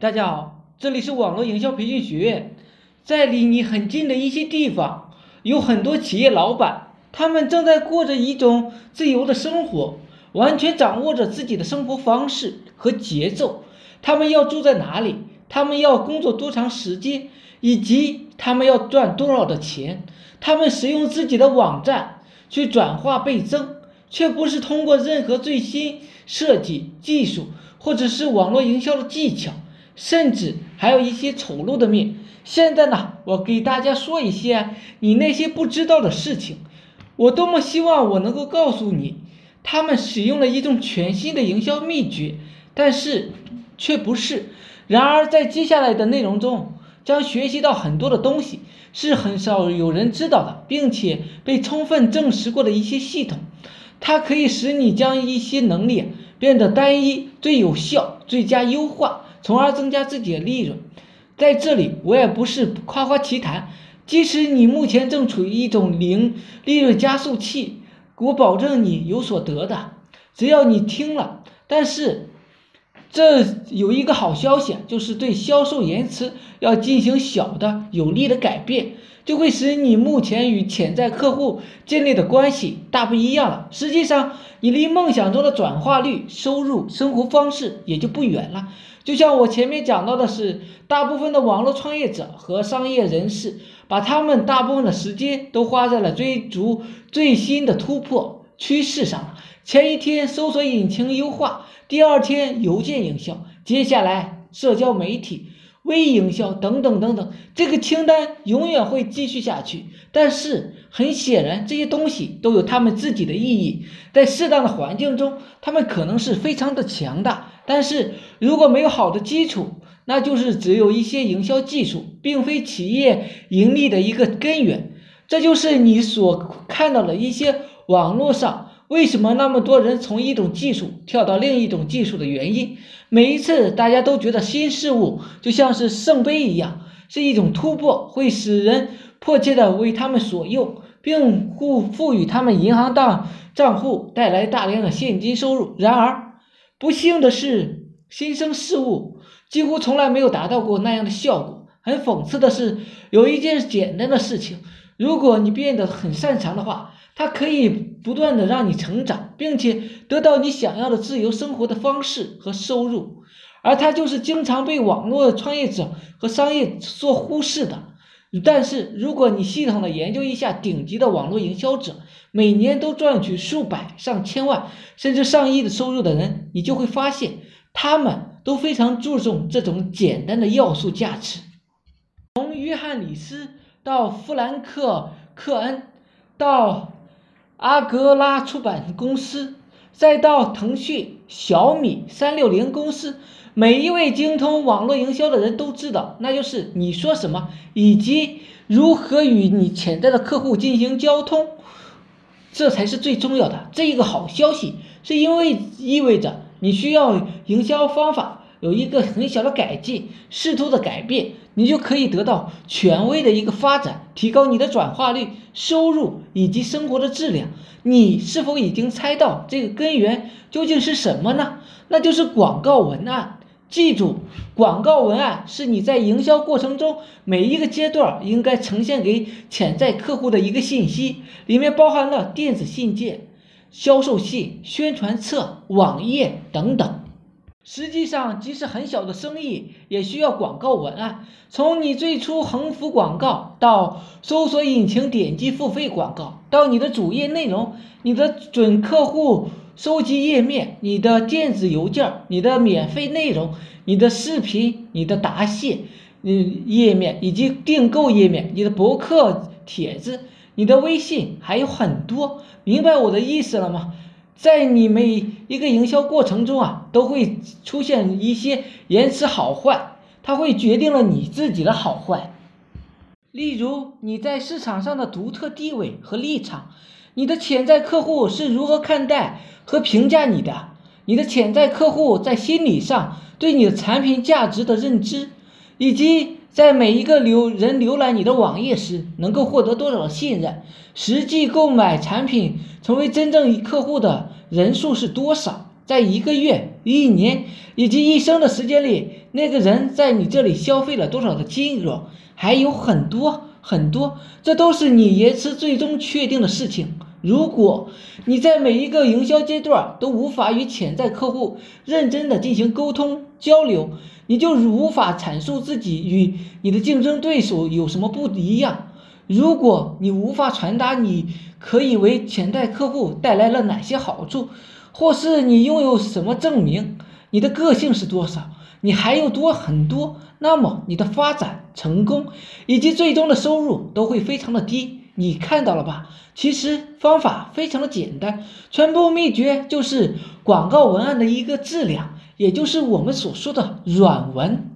大家好，这里是网络营销培训学院。在离你很近的一些地方，有很多企业老板，他们正在过着一种自由的生活，完全掌握着自己的生活方式和节奏。他们要住在哪里？他们要工作多长时间？以及他们要赚多少的钱？他们使用自己的网站去转化倍增，却不是通过任何最新设计技术或者是网络营销的技巧。甚至还有一些丑陋的面。现在呢，我给大家说一些你那些不知道的事情。我多么希望我能够告诉你，他们使用了一种全新的营销秘诀，但是却不是。然而，在接下来的内容中，将学习到很多的东西，是很少有人知道的，并且被充分证实过的一些系统。它可以使你将一些能力变得单一、最有效、最佳优化。从而增加自己的利润，在这里我也不是夸夸其谈。即使你目前正处于一种零利润加速器，我保证你有所得的，只要你听了。但是，这有一个好消息，就是对销售延迟要进行小的有利的改变，就会使你目前与潜在客户建立的关系大不一样了。实际上，你离梦想中的转化率、收入、生活方式也就不远了。就像我前面讲到的是，大部分的网络创业者和商业人士，把他们大部分的时间都花在了追逐最新的突破趋势上。前一天搜索引擎优化，第二天邮件营销，接下来社交媒体。微营销等等等等，这个清单永远会继续下去。但是很显然，这些东西都有他们自己的意义。在适当的环境中，他们可能是非常的强大。但是如果没有好的基础，那就是只有一些营销技术，并非企业盈利的一个根源。这就是你所看到的一些网络上。为什么那么多人从一种技术跳到另一种技术的原因？每一次大家都觉得新事物就像是圣杯一样，是一种突破，会使人迫切的为他们所用，并赋赋予他们银行账账户带来大量的现金收入。然而，不幸的是，新生事物几乎从来没有达到过那样的效果。很讽刺的是，有一件简单的事情，如果你变得很擅长的话。它可以不断的让你成长，并且得到你想要的自由生活的方式和收入，而它就是经常被网络创业者和商业所忽视的。但是，如果你系统的研究一下顶级的网络营销者，每年都赚取数百上千万甚至上亿的收入的人，你就会发现，他们都非常注重这种简单的要素价值。从约翰里斯到富兰克克恩，到阿格拉出版公司，再到腾讯、小米、三六零公司，每一位精通网络营销的人都知道，那就是你说什么，以及如何与你潜在的客户进行交通，这才是最重要的。这一个好消息，是因为意味着你需要营销方法。有一个很小的改进，适度的改变，你就可以得到权威的一个发展，提高你的转化率、收入以及生活的质量。你是否已经猜到这个根源究竟是什么呢？那就是广告文案。记住，广告文案是你在营销过程中每一个阶段应该呈现给潜在客户的一个信息，里面包含了电子信件、销售信、宣传册、网页等等。实际上，即使很小的生意也需要广告文案。从你最初横幅广告，到搜索引擎点击付费广告，到你的主页内容、你的准客户收集页面、你的电子邮件、你的免费内容、你的视频、你的答谢嗯页面以及订购页面、你的博客帖子、你的微信，还有很多。明白我的意思了吗？在你每一个营销过程中啊，都会出现一些延迟好坏，它会决定了你自己的好坏。例如你在市场上的独特地位和立场，你的潜在客户是如何看待和评价你的，你的潜在客户在心理上对你的产品价值的认知，以及。在每一个浏人浏览你的网页时，能够获得多少的信任？实际购买产品成为真正客户的人数是多少？在一个月一年以及一生的时间里，那个人在你这里消费了多少的金额，还有很多很多，这都是你延迟最终确定的事情。如果你在每一个营销阶段都无法与潜在客户认真的进行沟通交流，你就无法阐述自己与你的竞争对手有什么不一样。如果你无法传达你可以为潜在客户带来了哪些好处，或是你拥有什么证明，你的个性是多少，你还有多很多，那么你的发展成功以及最终的收入都会非常的低。你看到了吧？其实方法非常的简单，全部秘诀就是广告文案的一个质量，也就是我们所说的软文。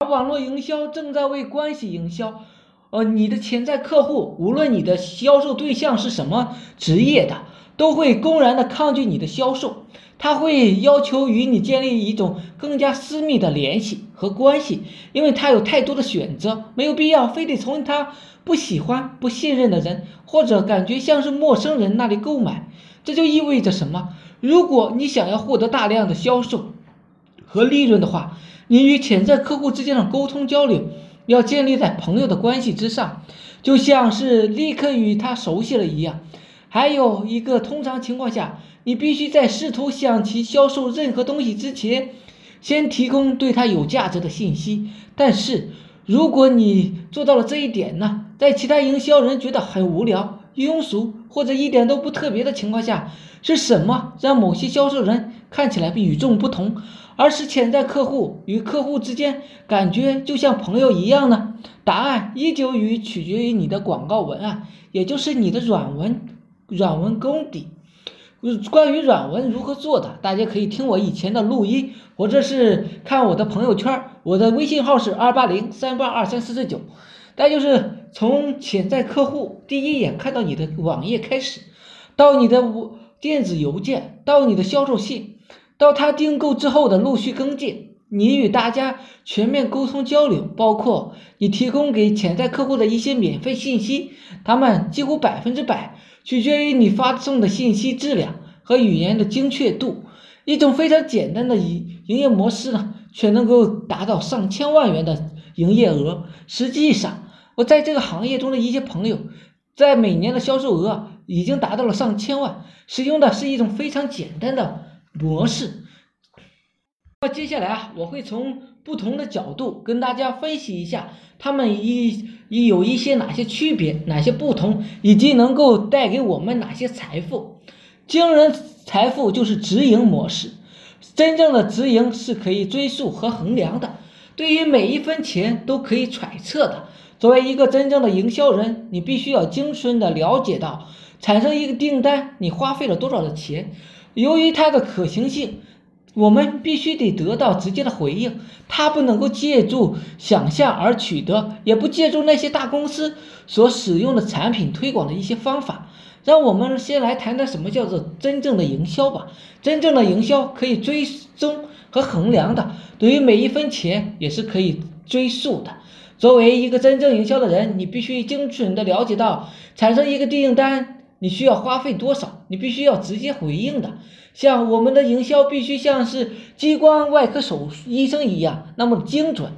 而网络营销正在为关系营销，呃，你的潜在客户，无论你的销售对象是什么职业的，都会公然的抗拒你的销售。他会要求与你建立一种更加私密的联系和关系，因为他有太多的选择，没有必要非得从他不喜欢、不信任的人或者感觉像是陌生人那里购买。这就意味着什么？如果你想要获得大量的销售和利润的话，你与潜在客户之间的沟通交流要建立在朋友的关系之上，就像是立刻与他熟悉了一样。还有一个，通常情况下。你必须在试图向其销售任何东西之前，先提供对他有价值的信息。但是，如果你做到了这一点呢，在其他营销人觉得很无聊、庸俗或者一点都不特别的情况下，是什么让某些销售人看起来与众不同，而使潜在客户与客户之间感觉就像朋友一样呢？答案依旧与取决于你的广告文案，也就是你的软文、软文功底。关于软文如何做的，大家可以听我以前的录音，或者是看我的朋友圈。我的微信号是二八零三八二三四四九。再就是从潜在客户第一眼看到你的网页开始，到你的电子邮件，到你的销售信，到他订购之后的陆续跟进，你与大家全面沟通交流，包括你提供给潜在客户的一些免费信息，他们几乎百分之百。取决于你发送的信息质量和语言的精确度。一种非常简单的营营业模式呢，却能够达到上千万元的营业额。实际上，我在这个行业中的一些朋友，在每年的销售额已经达到了上千万。使用的是一种非常简单的模式。那接下来啊，我会从不同的角度跟大家分析一下，他们一一有一些哪些区别，哪些不同，以及能够带给我们哪些财富。惊人财富就是直营模式，真正的直营是可以追溯和衡量的，对于每一分钱都可以揣测的。作为一个真正的营销人，你必须要精准的了解到，产生一个订单你花费了多少的钱，由于它的可行性。我们必须得得到直接的回应，它不能够借助想象而取得，也不借助那些大公司所使用的产品推广的一些方法。让我们先来谈谈什么叫做真正的营销吧。真正的营销可以追踪和衡量的，对于每一分钱也是可以追溯的。作为一个真正营销的人，你必须精准的了解到产生一个订单。你需要花费多少？你必须要直接回应的。像我们的营销必须像是激光外科手医生一样那么精准，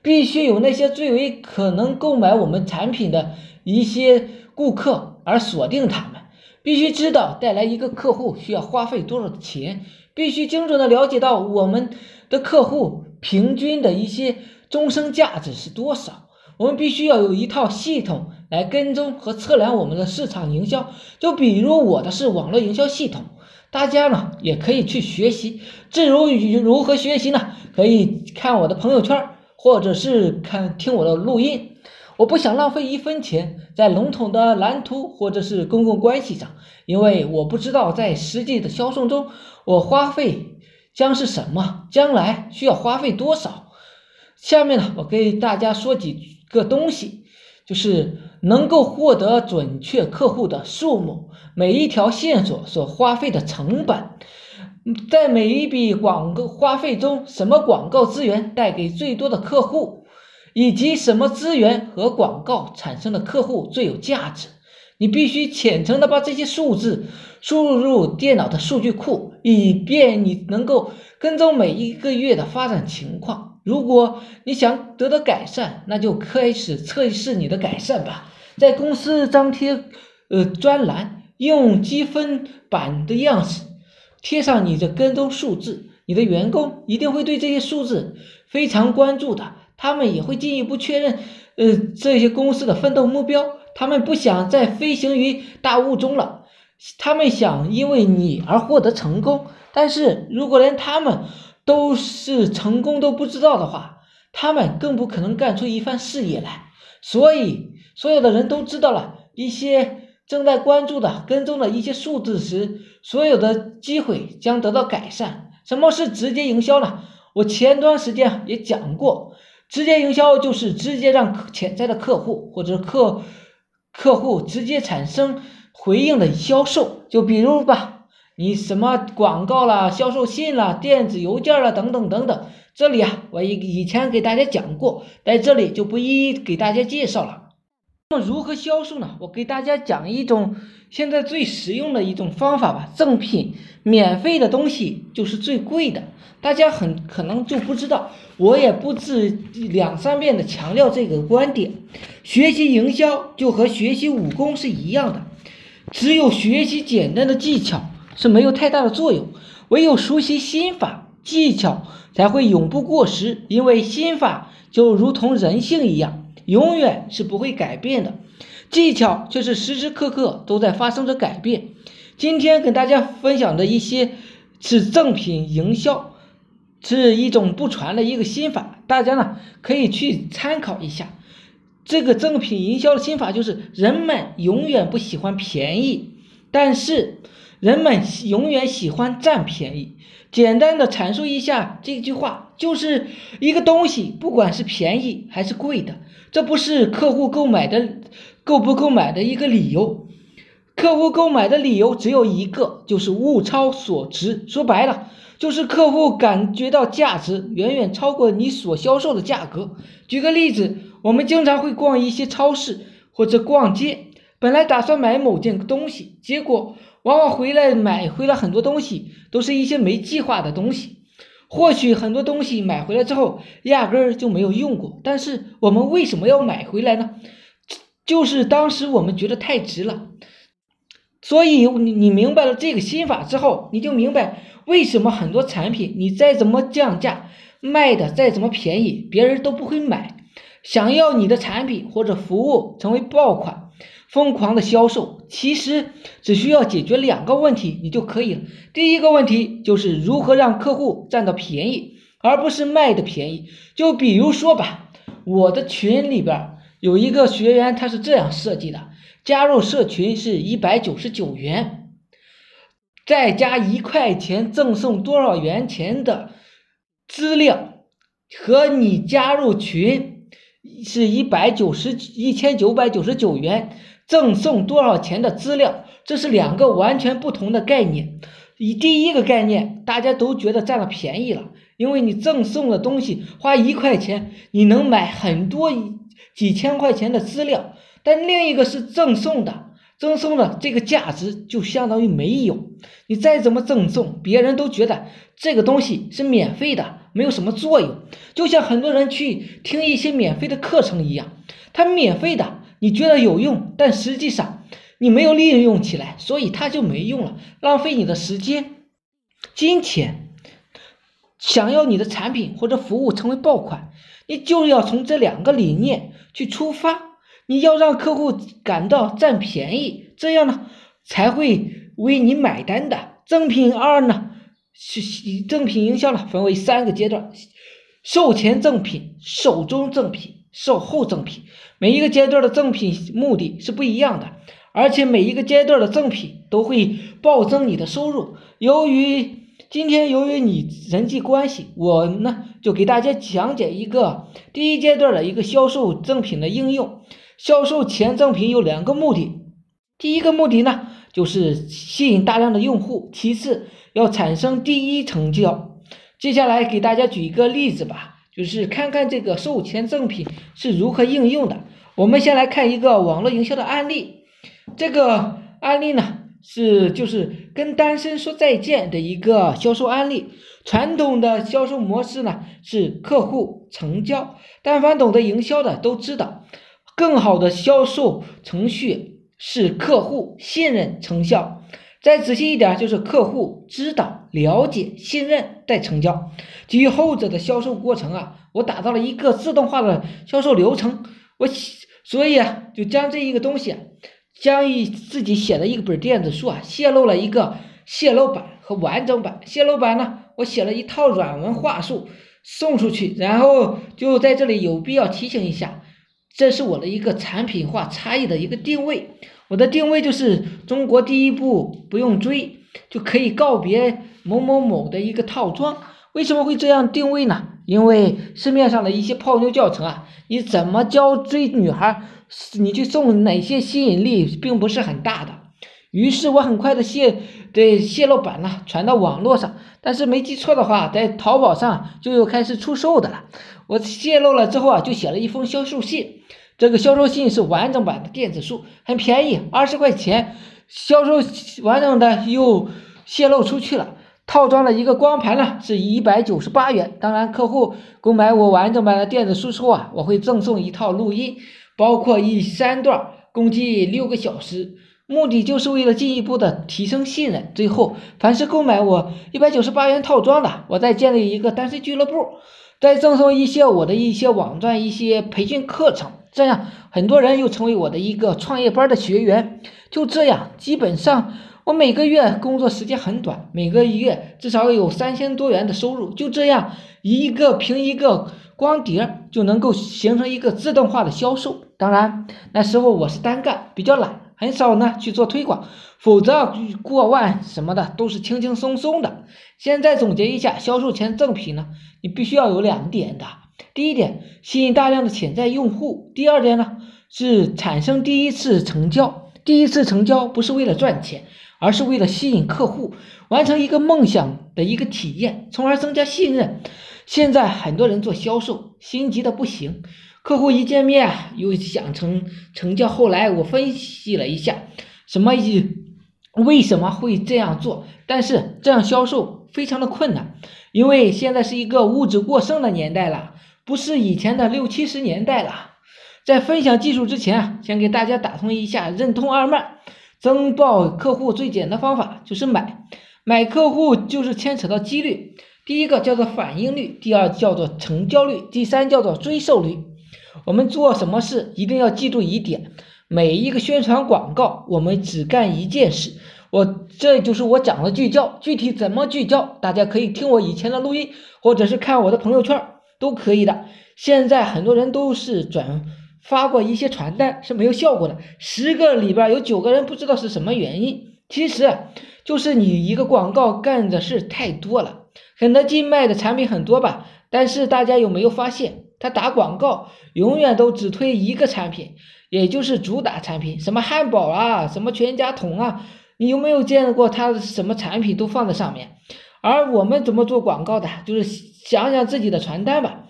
必须有那些最为可能购买我们产品的一些顾客而锁定他们。必须知道带来一个客户需要花费多少钱，必须精准的了解到我们的客户平均的一些终生价值是多少。我们必须要有一套系统。来跟踪和测量我们的市场营销，就比如我的是网络营销系统，大家呢也可以去学习。至于如何学习呢？可以看我的朋友圈，或者是看听我的录音。我不想浪费一分钱在笼统的蓝图或者是公共关系上，因为我不知道在实际的销售中我花费将是什么，将来需要花费多少。下面呢，我给大家说几个东西，就是。能够获得准确客户的数目，每一条线索所花费的成本，在每一笔广告花费中，什么广告资源带给最多的客户，以及什么资源和广告产生的客户最有价值。你必须虔诚的把这些数字输入电脑的数据库，以便你能够跟踪每一个月的发展情况。如果你想得到改善，那就开始测试你的改善吧。在公司张贴呃专栏，用积分板的样式贴上你的跟踪数字，你的员工一定会对这些数字非常关注的。他们也会进一步确认呃这些公司的奋斗目标。他们不想再飞行于大雾中了，他们想因为你而获得成功。但是如果连他们都是成功都不知道的话，他们更不可能干出一番事业来。所以，所有的人都知道了一些正在关注的、跟踪的一些数字时，所有的机会将得到改善。什么是直接营销呢？我前段时间也讲过，直接营销就是直接让潜在的客户或者客。客户直接产生回应的销售，就比如吧，你什么广告啦、销售信啦、电子邮件啦等等等等。这里啊，我以以前给大家讲过，在这里就不一一给大家介绍了。那么如何销售呢？我给大家讲一种现在最实用的一种方法吧。赠品、免费的东西就是最贵的，大家很可能就不知道，我也不止两三遍的强调这个观点。学习营销就和学习武功是一样的，只有学习简单的技巧是没有太大的作用，唯有熟悉心法，技巧才会永不过时。因为心法就如同人性一样。永远是不会改变的，技巧却是时时刻刻都在发生着改变。今天跟大家分享的一些是赠品营销，是一种不传的一个心法，大家呢可以去参考一下。这个赠品营销的心法就是：人们永远不喜欢便宜，但是人们永远喜欢占便宜。简单的阐述一下这句话，就是一个东西，不管是便宜还是贵的，这不是客户购买的购不购买的一个理由。客户购买的理由只有一个，就是物超所值。说白了，就是客户感觉到价值远远超过你所销售的价格。举个例子，我们经常会逛一些超市或者逛街，本来打算买某件东西，结果。往往回来买回来很多东西，都是一些没计划的东西。或许很多东西买回来之后，压根儿就没有用过。但是我们为什么要买回来呢？就是当时我们觉得太值了。所以你你明白了这个心法之后，你就明白为什么很多产品你再怎么降价，卖的再怎么便宜，别人都不会买。想要你的产品或者服务成为爆款。疯狂的销售其实只需要解决两个问题，你就可以了。第一个问题就是如何让客户占到便宜，而不是卖的便宜。就比如说吧，我的群里边有一个学员，他是这样设计的：加入社群是一百九十九元，再加一块钱赠送多少元钱的资料，和你加入群是一百九十一千九百九十九元。赠送多少钱的资料，这是两个完全不同的概念。以第一个概念，大家都觉得占了便宜了，因为你赠送的东西花一块钱，你能买很多几千块钱的资料。但另一个是赠送的，赠送的这个价值就相当于没有。你再怎么赠送，别人都觉得这个东西是免费的，没有什么作用。就像很多人去听一些免费的课程一样，它免费的。你觉得有用，但实际上你没有利用起来，所以它就没用了，浪费你的时间、金钱。想要你的产品或者服务成为爆款，你就要从这两个理念去出发。你要让客户感到占便宜，这样呢才会为你买单的。赠品二呢是赠品营销呢分为三个阶段：售前赠品、售中赠品。售后赠品，每一个阶段的赠品目的是不一样的，而且每一个阶段的赠品都会暴增你的收入。由于今天由于你人际关系，我呢就给大家讲解一个第一阶段的一个销售赠品的应用。销售前赠品有两个目的，第一个目的呢就是吸引大量的用户，其次要产生第一成交。接下来给大家举一个例子吧。就是看看这个售前赠品是如何应用的。我们先来看一个网络营销的案例。这个案例呢是就是跟单身说再见的一个销售案例。传统的销售模式呢是客户成交，但凡懂得营销的都知道，更好的销售程序是客户信任成交。再仔细一点，就是客户知道、了解、信任再成交。基于后者的销售过程啊，我打造了一个自动化的销售流程。我所以啊，就将这一个东西，啊将一自己写的一本电子书啊，泄露了一个泄露版和完整版。泄露版呢，我写了一套软文话术送出去，然后就在这里有必要提醒一下，这是我的一个产品化差异的一个定位。我的定位就是中国第一部不用追就可以告别某某某的一个套装。为什么会这样定位呢？因为市面上的一些泡妞教程啊，你怎么教追女孩，你去送哪些吸引力并不是很大的。于是我很快的泄对泄露版呢传到网络上，但是没记错的话，在淘宝上就又开始出售的了。我泄露了之后啊，就写了一封销售信。这个销售信是完整版的电子书，很便宜，二十块钱。销售完整的又泄露出去了。套装的一个光盘呢，是一百九十八元。当然，客户购买我完整版的电子书之后啊，我会赠送一套录音，包括一三段，共计六个小时。目的就是为了进一步的提升信任。最后，凡是购买我一百九十八元套装的，我再建立一个单身俱乐部，再赠送一些我的一些网站、一些培训课程。这样，很多人又成为我的一个创业班的学员。就这样，基本上我每个月工作时间很短，每个月至少有三千多元的收入。就这样，一个凭一个光碟就能够形成一个自动化的销售。当然，那时候我是单干，比较懒，很少呢去做推广，否则过万什么的都是轻轻松松的。现在总结一下，销售前赠品呢，你必须要有两点的。第一点，吸引大量的潜在用户；第二点呢，是产生第一次成交。第一次成交不是为了赚钱，而是为了吸引客户，完成一个梦想的一个体验，从而增加信任。现在很多人做销售，心急的不行，客户一见面又想成成交。后来我分析了一下，什么意，为什么会这样做？但是这样销售非常的困难，因为现在是一个物质过剩的年代了。不是以前的六七十年代了。在分享技术之前啊，先给大家打通一下任通二脉。增报客户最简单的方法就是买，买客户就是牵扯到几率。第一个叫做反应率，第二叫做成交率，第三叫做追售率。我们做什么事一定要记住一点：每一个宣传广告，我们只干一件事。我这就是我讲的聚焦，具体怎么聚焦，大家可以听我以前的录音，或者是看我的朋友圈。都可以的。现在很多人都是转发过一些传单是没有效果的，十个里边有九个人不知道是什么原因。其实就是你一个广告干的事太多了。肯德基卖的产品很多吧，但是大家有没有发现，他打广告永远都只推一个产品，也就是主打产品，什么汉堡啊，什么全家桶啊，你有没有见过他什么产品都放在上面？而我们怎么做广告的，就是想想自己的传单吧，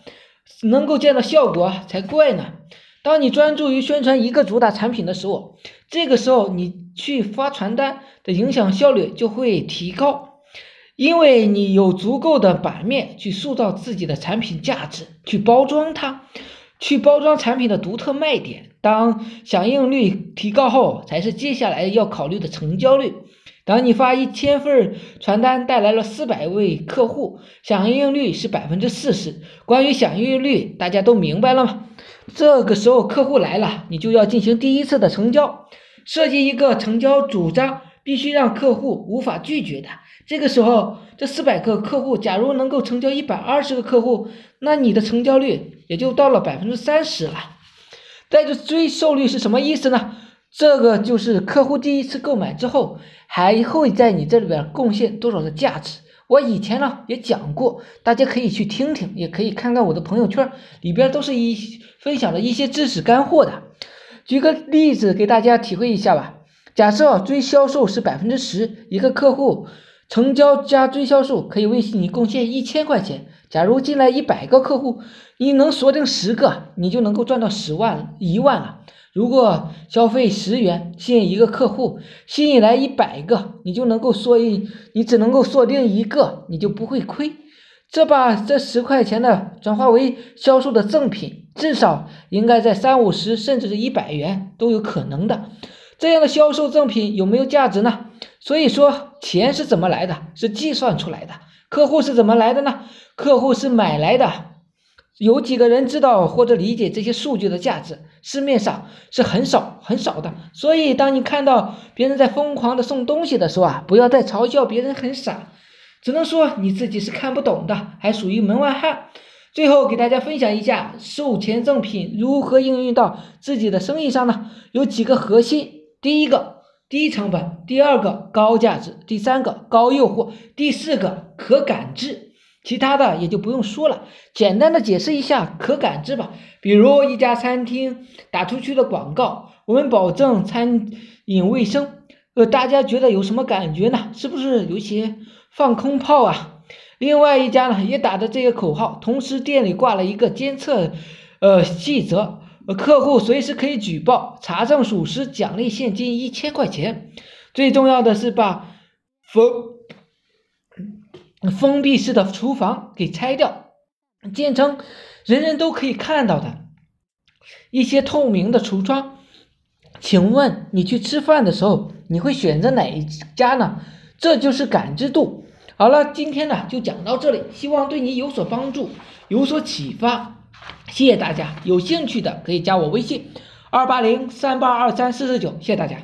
能够见到效果才怪呢。当你专注于宣传一个主打产品的时候，这个时候你去发传单的影响效率就会提高，因为你有足够的版面去塑造自己的产品价值，去包装它，去包装产品的独特卖点。当响应率提高后，才是接下来要考虑的成交率。当你发一千份传单带来了四百位客户，响应率是百分之四十。关于响应率，大家都明白了吗？这个时候客户来了，你就要进行第一次的成交，设计一个成交主张，必须让客户无法拒绝的。这个时候，这四百个客户，假如能够成交一百二十个客户，那你的成交率也就到了百分之三十了。带着追售率是什么意思呢？这个就是客户第一次购买之后，还会在你这里边贡献多少的价值。我以前呢也讲过，大家可以去听听，也可以看看我的朋友圈里边都是一分享的一些知识干货的。举个例子给大家体会一下吧。假设追销售是百分之十，一个客户成交加追销售可以为你贡献一千块钱。假如进来一百个客户，你能锁定十个，你就能够赚到十万一万了。如果消费十元吸引一个客户，吸引来一百个，你就能够锁一，你只能够锁定一个，你就不会亏。这把这十块钱的转化为销售的赠品，至少应该在三五十甚至是一百元都有可能的。这样的销售赠品有没有价值呢？所以说，钱是怎么来的？是计算出来的。客户是怎么来的呢？客户是买来的。有几个人知道或者理解这些数据的价值？市面上是很少很少的。所以，当你看到别人在疯狂的送东西的时候啊，不要再嘲笑别人很傻，只能说你自己是看不懂的，还属于门外汉。最后给大家分享一下售前赠品如何应用到自己的生意上呢？有几个核心：第一个，低成本；第二个，高价值；第三个，高诱惑；第四个，可感知。其他的也就不用说了，简单的解释一下可感知吧。比如一家餐厅打出去的广告，我们保证餐饮卫生，呃，大家觉得有什么感觉呢？是不是有些放空炮啊？另外一家呢也打着这个口号，同时店里挂了一个监测，呃，细则，客户随时可以举报，查证属实，奖励现金一千块钱。最重要的是把封。封闭式的厨房给拆掉，建成人人都可以看到的一些透明的橱窗。请问你去吃饭的时候，你会选择哪一家呢？这就是感知度。好了，今天呢就讲到这里，希望对你有所帮助，有所启发。谢谢大家，有兴趣的可以加我微信：二八零三八二三四四九。谢谢大家。